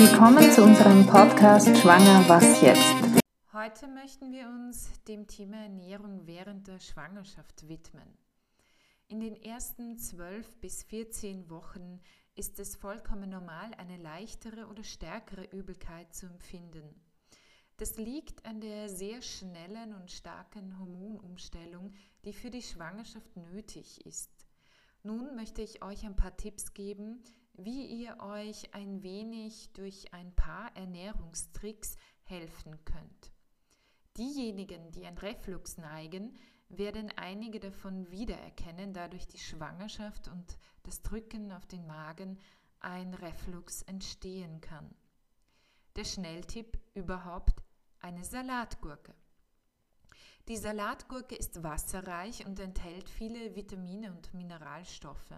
Willkommen zu unserem Podcast Schwanger Was jetzt? Heute möchten wir uns dem Thema Ernährung während der Schwangerschaft widmen. In den ersten 12 bis 14 Wochen ist es vollkommen normal, eine leichtere oder stärkere Übelkeit zu empfinden. Das liegt an der sehr schnellen und starken Hormonumstellung, die für die Schwangerschaft nötig ist. Nun möchte ich euch ein paar Tipps geben, wie ihr euch ein wenig durch ein paar Ernährungstricks helfen könnt. Diejenigen, die an Reflux neigen, werden einige davon wiedererkennen, da durch die Schwangerschaft und das Drücken auf den Magen ein Reflux entstehen kann. Der Schnelltipp überhaupt eine Salatgurke. Die Salatgurke ist wasserreich und enthält viele Vitamine und Mineralstoffe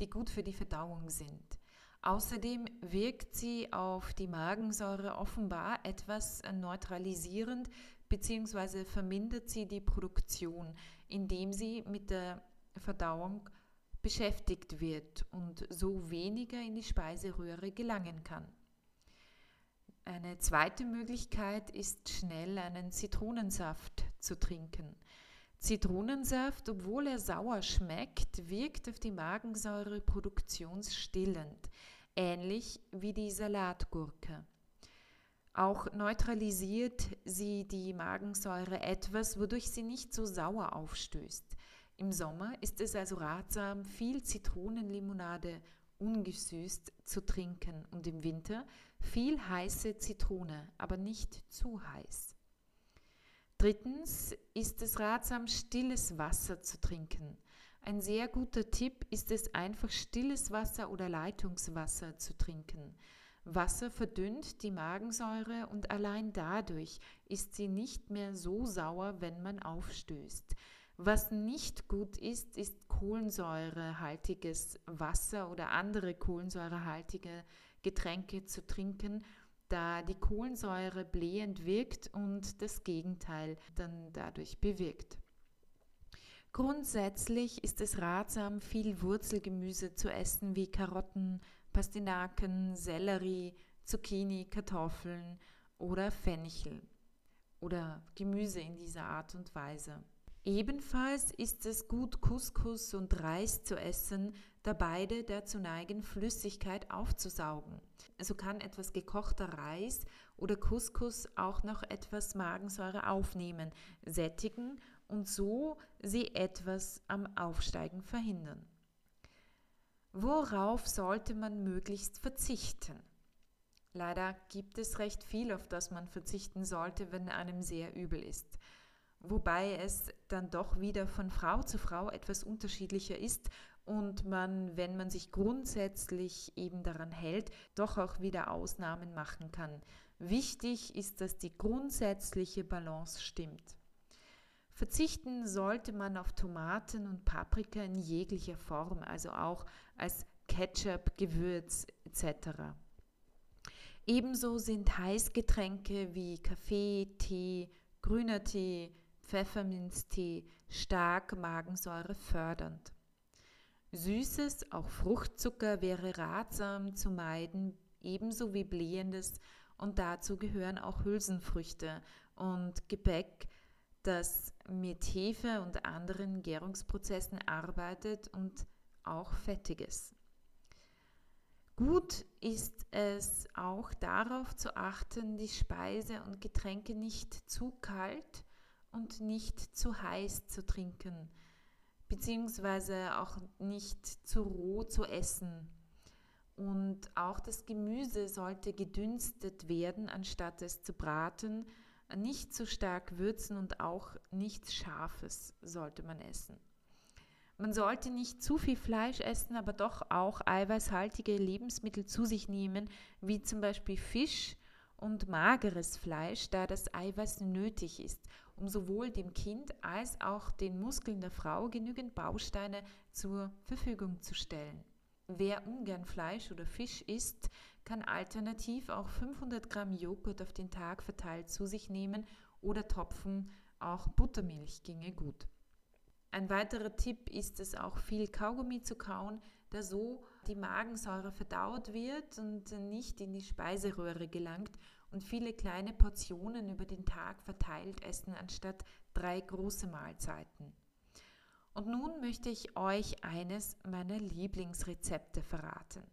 die gut für die Verdauung sind. Außerdem wirkt sie auf die Magensäure offenbar etwas neutralisierend bzw. vermindert sie die Produktion, indem sie mit der Verdauung beschäftigt wird und so weniger in die Speiseröhre gelangen kann. Eine zweite Möglichkeit ist schnell einen Zitronensaft zu trinken. Zitronensaft, obwohl er sauer schmeckt, wirkt auf die Magensäureproduktion stillend, ähnlich wie die Salatgurke. Auch neutralisiert sie die Magensäure etwas, wodurch sie nicht so sauer aufstößt. Im Sommer ist es also ratsam, viel Zitronenlimonade ungesüßt zu trinken und im Winter viel heiße Zitrone, aber nicht zu heiß. Drittens ist es ratsam, stilles Wasser zu trinken. Ein sehr guter Tipp ist es einfach stilles Wasser oder Leitungswasser zu trinken. Wasser verdünnt die Magensäure und allein dadurch ist sie nicht mehr so sauer, wenn man aufstößt. Was nicht gut ist, ist kohlensäurehaltiges Wasser oder andere kohlensäurehaltige Getränke zu trinken, da die Kohlensäure blähend wirkt und das Gegenteil dann dadurch bewirkt. Grundsätzlich ist es ratsam, viel Wurzelgemüse zu essen, wie Karotten, Pastinaken, Sellerie, Zucchini, Kartoffeln oder Fenchel oder Gemüse in dieser Art und Weise. Ebenfalls ist es gut, Couscous und Reis zu essen, da beide dazu neigen, Flüssigkeit aufzusaugen. So kann etwas gekochter Reis oder Couscous auch noch etwas Magensäure aufnehmen, sättigen und so sie etwas am Aufsteigen verhindern. Worauf sollte man möglichst verzichten? Leider gibt es recht viel, auf das man verzichten sollte, wenn einem sehr übel ist wobei es dann doch wieder von Frau zu Frau etwas unterschiedlicher ist und man, wenn man sich grundsätzlich eben daran hält, doch auch wieder Ausnahmen machen kann. Wichtig ist, dass die grundsätzliche Balance stimmt. Verzichten sollte man auf Tomaten und Paprika in jeglicher Form, also auch als Ketchup, Gewürz etc. Ebenso sind Heißgetränke wie Kaffee, Tee, grüner Tee, Pfefferminztee stark Magensäure fördernd. Süßes, auch Fruchtzucker wäre ratsam zu meiden, ebenso wie blähendes und dazu gehören auch Hülsenfrüchte und Gebäck, das mit Hefe und anderen Gärungsprozessen arbeitet und auch Fettiges. Gut ist es auch darauf zu achten, die Speise und Getränke nicht zu kalt und nicht zu heiß zu trinken, beziehungsweise auch nicht zu roh zu essen. Und auch das Gemüse sollte gedünstet werden, anstatt es zu braten. Nicht zu stark würzen und auch nichts Scharfes sollte man essen. Man sollte nicht zu viel Fleisch essen, aber doch auch eiweißhaltige Lebensmittel zu sich nehmen, wie zum Beispiel Fisch und mageres Fleisch, da das Eiweiß nötig ist um sowohl dem Kind als auch den Muskeln der Frau genügend Bausteine zur Verfügung zu stellen. Wer ungern Fleisch oder Fisch isst, kann alternativ auch 500 Gramm Joghurt auf den Tag verteilt zu sich nehmen oder Tropfen, auch Buttermilch ginge gut. Ein weiterer Tipp ist es auch viel Kaugummi zu kauen, da so die Magensäure verdaut wird und nicht in die Speiseröhre gelangt und viele kleine Portionen über den Tag verteilt essen, anstatt drei große Mahlzeiten. Und nun möchte ich euch eines meiner Lieblingsrezepte verraten.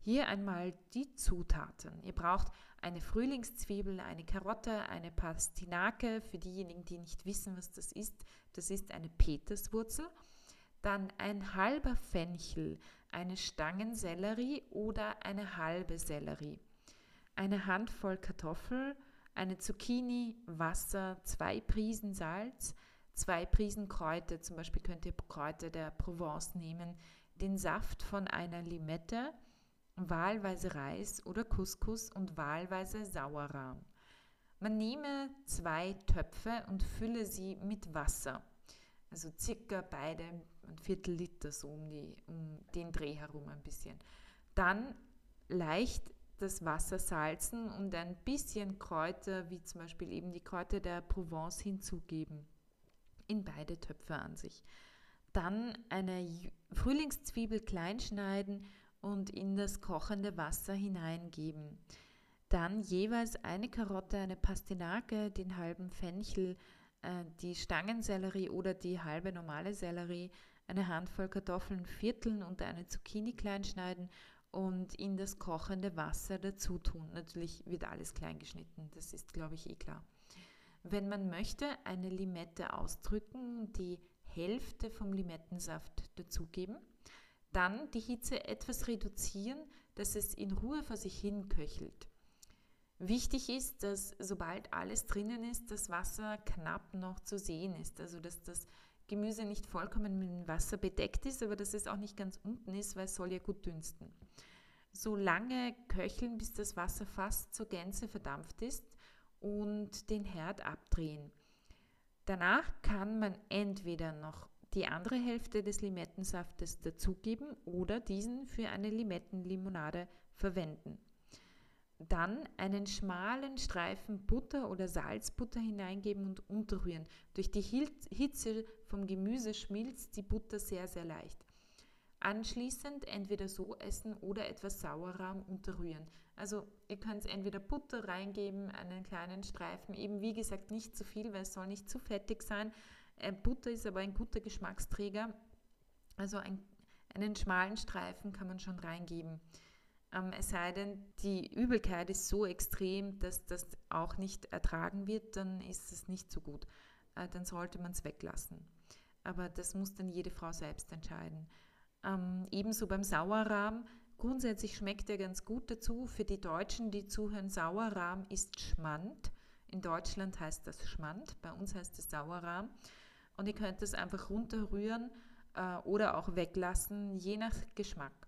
Hier einmal die Zutaten. Ihr braucht eine Frühlingszwiebel, eine Karotte, eine Pastinake. Für diejenigen, die nicht wissen, was das ist, das ist eine Peterswurzel. Dann ein halber Fenchel, eine Stangensellerie oder eine halbe Sellerie. Eine Handvoll Kartoffel, eine Zucchini, Wasser, zwei Prisen Salz, zwei Prisen Kräuter, zum Beispiel könnt ihr Kräuter der Provence nehmen, den Saft von einer Limette, wahlweise Reis oder Couscous und wahlweise Sauerrahm. Man nehme zwei Töpfe und fülle sie mit Wasser, also circa beide ein Viertel Liter so um, die, um den Dreh herum ein bisschen. Dann leicht das Wasser salzen und ein bisschen Kräuter, wie zum Beispiel eben die Kräuter der Provence hinzugeben in beide Töpfe an sich. Dann eine Frühlingszwiebel klein schneiden und in das kochende Wasser hineingeben. Dann jeweils eine Karotte, eine Pastinake, den halben Fenchel, die Stangensellerie oder die halbe normale Sellerie, eine Handvoll Kartoffeln vierteln und eine Zucchini klein schneiden und in das kochende Wasser dazu tun. Natürlich wird alles klein geschnitten, das ist, glaube ich, eh klar. Wenn man möchte, eine Limette ausdrücken, die Hälfte vom Limettensaft dazugeben, dann die Hitze etwas reduzieren, dass es in Ruhe vor sich hin köchelt. Wichtig ist, dass sobald alles drinnen ist, das Wasser knapp noch zu sehen ist, also dass das Gemüse nicht vollkommen mit Wasser bedeckt ist, aber dass es auch nicht ganz unten ist, weil es soll ja gut dünsten. So lange köcheln, bis das Wasser fast zur Gänze verdampft ist und den Herd abdrehen. Danach kann man entweder noch die andere Hälfte des Limettensaftes dazugeben oder diesen für eine Limettenlimonade verwenden. Dann einen schmalen Streifen Butter oder Salzbutter hineingeben und unterrühren. Durch die Hitze vom Gemüse schmilzt die Butter sehr, sehr leicht. Anschließend entweder so essen oder etwas Sauerrahm unterrühren. Also ihr könnt entweder Butter reingeben, einen kleinen Streifen, eben wie gesagt nicht zu viel, weil es soll nicht zu fettig sein. Äh, Butter ist aber ein guter Geschmacksträger. Also ein, einen schmalen Streifen kann man schon reingeben. Ähm, es sei denn, die Übelkeit ist so extrem, dass das auch nicht ertragen wird, dann ist es nicht so gut. Äh, dann sollte man es weglassen. Aber das muss dann jede Frau selbst entscheiden. Ähm, ebenso beim Sauerrahm. Grundsätzlich schmeckt er ganz gut dazu. Für die Deutschen, die zuhören, Sauerrahm ist Schmand. In Deutschland heißt das Schmand, bei uns heißt es Sauerrahm. Und ihr könnt es einfach runterrühren äh, oder auch weglassen, je nach Geschmack.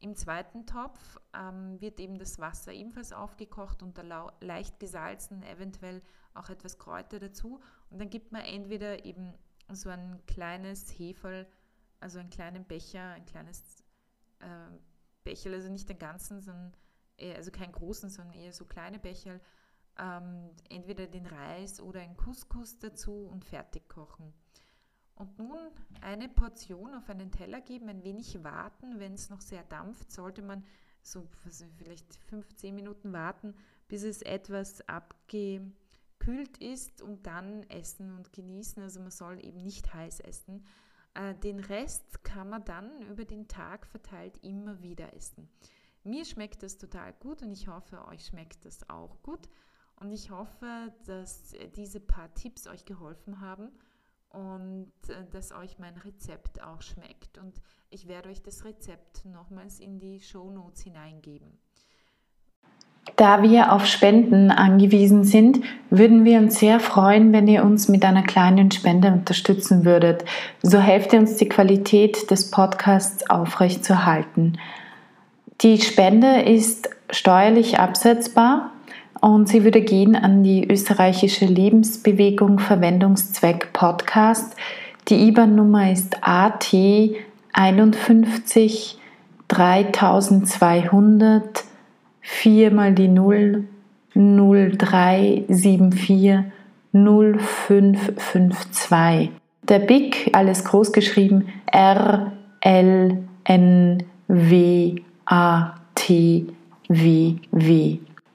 Im zweiten Topf ähm, wird eben das Wasser ebenfalls aufgekocht und leicht gesalzen, eventuell auch etwas Kräuter dazu. Und dann gibt man entweder eben so ein kleines Heferl also einen kleinen Becher, ein kleines äh, Becher, also nicht den ganzen, sondern eher, also keinen großen, sondern eher so kleine Becher, ähm, entweder den Reis oder ein Couscous dazu und fertig kochen. Und nun eine Portion auf einen Teller geben, ein wenig warten. Wenn es noch sehr dampft, sollte man so vielleicht 15 Minuten warten, bis es etwas abgekühlt ist und dann essen und genießen. Also man soll eben nicht heiß essen. Äh, den Rest kann man dann über den Tag verteilt immer wieder essen. Mir schmeckt das total gut und ich hoffe, euch schmeckt das auch gut. Und ich hoffe, dass diese paar Tipps euch geholfen haben und äh, dass euch mein Rezept auch schmeckt. Und ich werde euch das Rezept nochmals in die Show Notes hineingeben. Da wir auf Spenden angewiesen sind, würden wir uns sehr freuen, wenn ihr uns mit einer kleinen Spende unterstützen würdet. So helft ihr uns, die Qualität des Podcasts aufrechtzuerhalten. Die Spende ist steuerlich absetzbar und sie würde gehen an die österreichische Lebensbewegung Verwendungszweck Podcast. Die IBAN-Nummer ist AT 51 3200 4 mal die 0, 0374 0552. Der BIC, alles groß geschrieben, R, L, N, W A T W W.